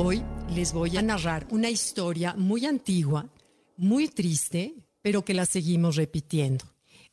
Hoy les voy a narrar una historia muy antigua, muy triste, pero que la seguimos repitiendo.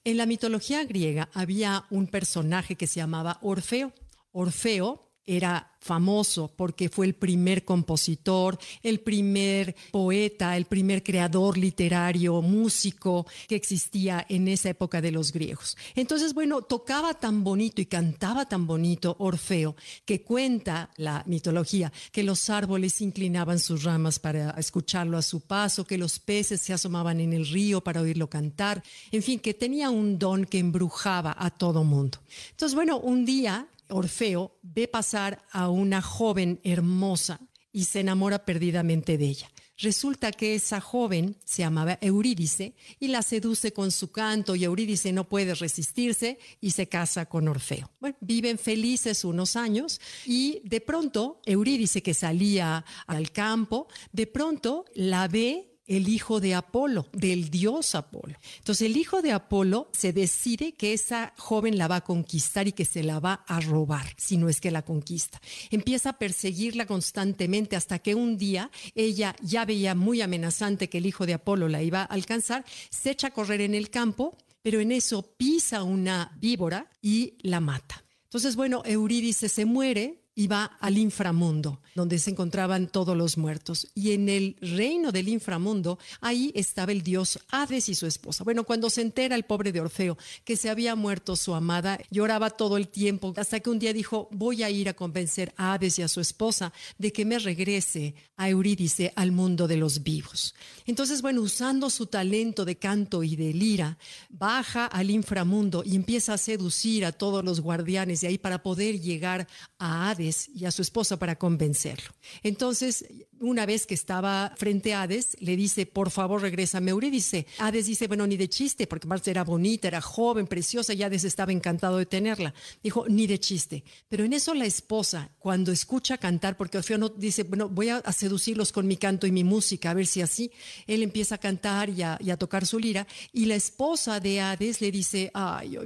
En la mitología griega había un personaje que se llamaba Orfeo. Orfeo era famoso porque fue el primer compositor, el primer poeta, el primer creador literario, músico que existía en esa época de los griegos. Entonces, bueno, tocaba tan bonito y cantaba tan bonito Orfeo que cuenta la mitología que los árboles inclinaban sus ramas para escucharlo a su paso, que los peces se asomaban en el río para oírlo cantar, en fin, que tenía un don que embrujaba a todo mundo. Entonces, bueno, un día Orfeo ve pasar a una joven hermosa y se enamora perdidamente de ella. Resulta que esa joven se llamaba Eurídice y la seduce con su canto y Eurídice no puede resistirse y se casa con Orfeo. Bueno, viven felices unos años y de pronto Eurídice que salía al campo, de pronto la ve el hijo de Apolo, del dios Apolo. Entonces el hijo de Apolo se decide que esa joven la va a conquistar y que se la va a robar, si no es que la conquista. Empieza a perseguirla constantemente hasta que un día ella ya veía muy amenazante que el hijo de Apolo la iba a alcanzar, se echa a correr en el campo, pero en eso pisa una víbora y la mata. Entonces, bueno, Eurídice se muere, va al inframundo, donde se encontraban todos los muertos. Y en el reino del inframundo, ahí estaba el dios Hades y su esposa. Bueno, cuando se entera el pobre de Orfeo que se había muerto su amada, lloraba todo el tiempo, hasta que un día dijo, voy a ir a convencer a Hades y a su esposa de que me regrese a Eurídice al mundo de los vivos. Entonces, bueno, usando su talento de canto y de lira, baja al inframundo y empieza a seducir a todos los guardianes de ahí para poder llegar a Hades y a su esposa para convencerlo. Entonces, una vez que estaba frente a Hades, le dice, por favor, regresa a Eurídice. Hades dice, bueno, ni de chiste, porque Marta era bonita, era joven, preciosa, y Hades estaba encantado de tenerla. Dijo, ni de chiste. Pero en eso la esposa, cuando escucha cantar, porque Orfeo no dice, bueno, voy a, seducirlos con mi canto y mi música, a ver si así, él empieza a cantar y a, tocar su lira, y la esposa de Hades le dice, ay,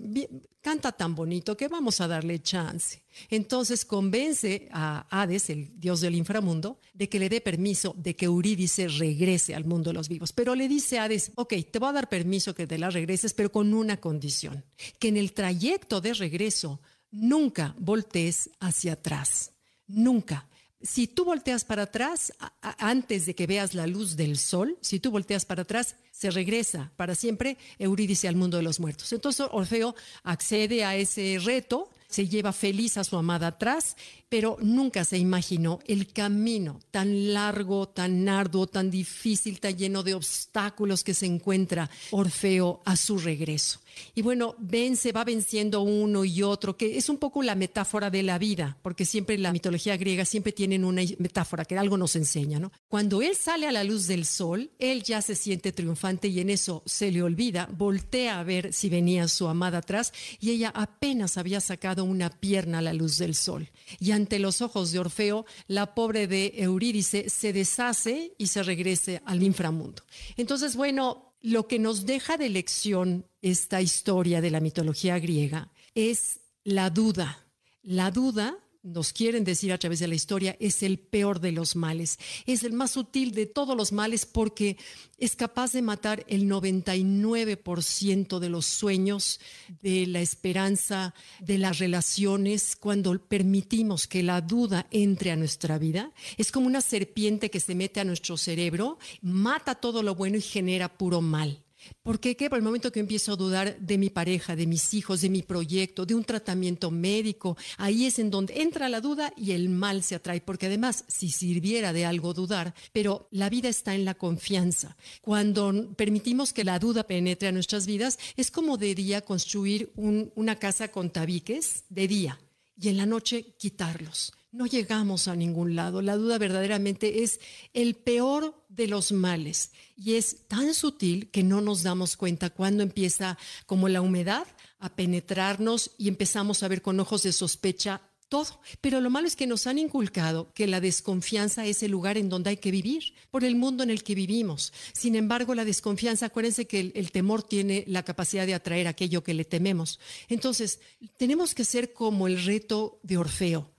canta tan bonito que vamos a darle chance. Entonces convence a Hades, el dios del inframundo, de que le dé permiso de que Eurídice regrese al mundo de los vivos. Pero le dice a Hades, ok, te voy a dar permiso que te la regreses, pero con una condición, que en el trayecto de regreso nunca voltees hacia atrás, nunca. Si tú volteas para atrás, antes de que veas la luz del sol, si tú volteas para atrás, se regresa para siempre Eurídice al mundo de los muertos. Entonces Orfeo accede a ese reto se lleva feliz a su amada atrás, pero nunca se imaginó el camino tan largo, tan arduo, tan difícil, tan lleno de obstáculos que se encuentra Orfeo a su regreso. Y bueno, vence, va venciendo uno y otro, que es un poco la metáfora de la vida, porque siempre la mitología griega siempre tienen una metáfora que algo nos enseña, ¿no? Cuando él sale a la luz del sol, él ya se siente triunfante y en eso se le olvida, voltea a ver si venía su amada atrás y ella apenas había sacado una pierna a la luz del sol. Y ante los ojos de Orfeo, la pobre de Eurídice se deshace y se regrese al inframundo. Entonces, bueno, lo que nos deja de lección esta historia de la mitología griega es la duda. La duda nos quieren decir a través de la historia, es el peor de los males. Es el más sutil de todos los males porque es capaz de matar el 99% de los sueños, de la esperanza, de las relaciones, cuando permitimos que la duda entre a nuestra vida. Es como una serpiente que se mete a nuestro cerebro, mata todo lo bueno y genera puro mal. ¿Por qué? Por el momento que empiezo a dudar de mi pareja, de mis hijos, de mi proyecto, de un tratamiento médico, ahí es en donde entra la duda y el mal se atrae, porque además, si sirviera de algo dudar, pero la vida está en la confianza. Cuando permitimos que la duda penetre a nuestras vidas, es como de día construir una casa con tabiques, de día, y en la noche quitarlos no llegamos a ningún lado. La duda verdaderamente es el peor de los males y es tan sutil que no nos damos cuenta cuando empieza como la humedad a penetrarnos y empezamos a ver con ojos de sospecha todo. Pero lo malo es que nos han inculcado que la desconfianza es el lugar en donde hay que vivir, por el mundo en el que vivimos. Sin embargo, la desconfianza, acuérdense que el, el, temor tiene la capacidad de atraer aquello que le tememos. Entonces, tenemos que ser como el reto de Orfeo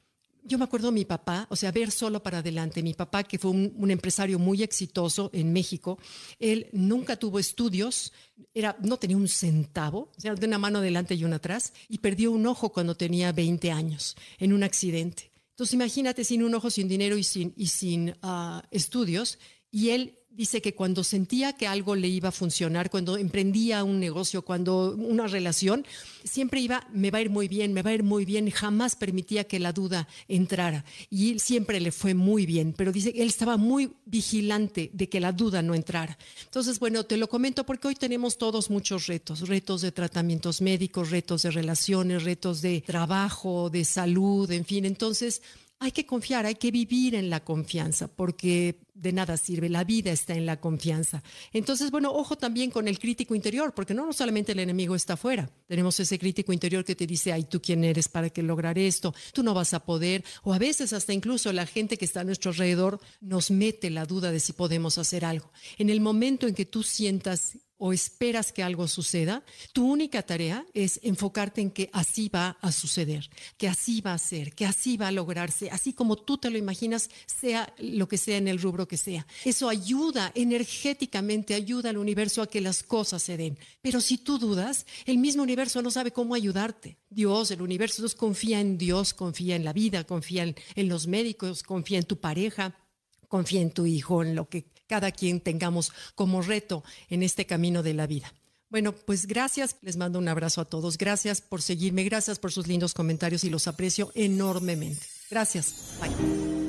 yo me acuerdo de mi papá, o sea, ver solo para adelante. Mi papá, que fue un, empresario muy exitoso en México, él nunca tuvo estudios, era, no tenía un centavo, o sea, de una mano adelante y una atrás, y perdió un ojo cuando tenía 20 años en un accidente. Entonces, imagínate sin un ojo, sin dinero y sin, y sin ah, estudios, y él dice que cuando sentía que algo le iba a funcionar, cuando emprendía un negocio, cuando una relación, siempre iba, me va a ir muy bien, me va a ir muy bien, jamás permitía que la duda entrara. Y siempre le fue muy bien, pero dice que él estaba muy vigilante de que la duda no entrara. Entonces, bueno, te lo comento porque hoy tenemos todos muchos retos, retos de tratamientos médicos, retos de relaciones, retos de trabajo, de salud, en fin. Entonces, hay que confiar, hay que vivir en la confianza, porque de nada sirve, la vida está en la confianza. Entonces, bueno, ojo también con el crítico interior, porque no, solamente el enemigo está afuera, tenemos ese crítico interior que te dice, ay, tú quién eres para que lograr esto, tú no vas a poder, o a veces hasta incluso la gente que está a nuestro alrededor nos mete la duda de si podemos hacer algo. En el momento en que tú sientas o esperas que algo suceda, tu única tarea es enfocarte en que así va a suceder, que así va a ser, que así va a lograrse, así como tú te lo imaginas, sea lo que sea en el rubro que sea. Eso ayuda energéticamente, ayuda al universo a que las cosas se den. Pero si tú dudas, el mismo universo no sabe cómo ayudarte. Dios, el universo, confía en Dios, confía en la vida, confía en los médicos, confía en tu pareja, confía en tu hijo, en lo que cada quien tengamos como reto en este camino de la vida. Bueno, pues gracias, les mando un abrazo a todos, gracias por seguirme, gracias por sus lindos comentarios y los aprecio enormemente. Gracias, bye.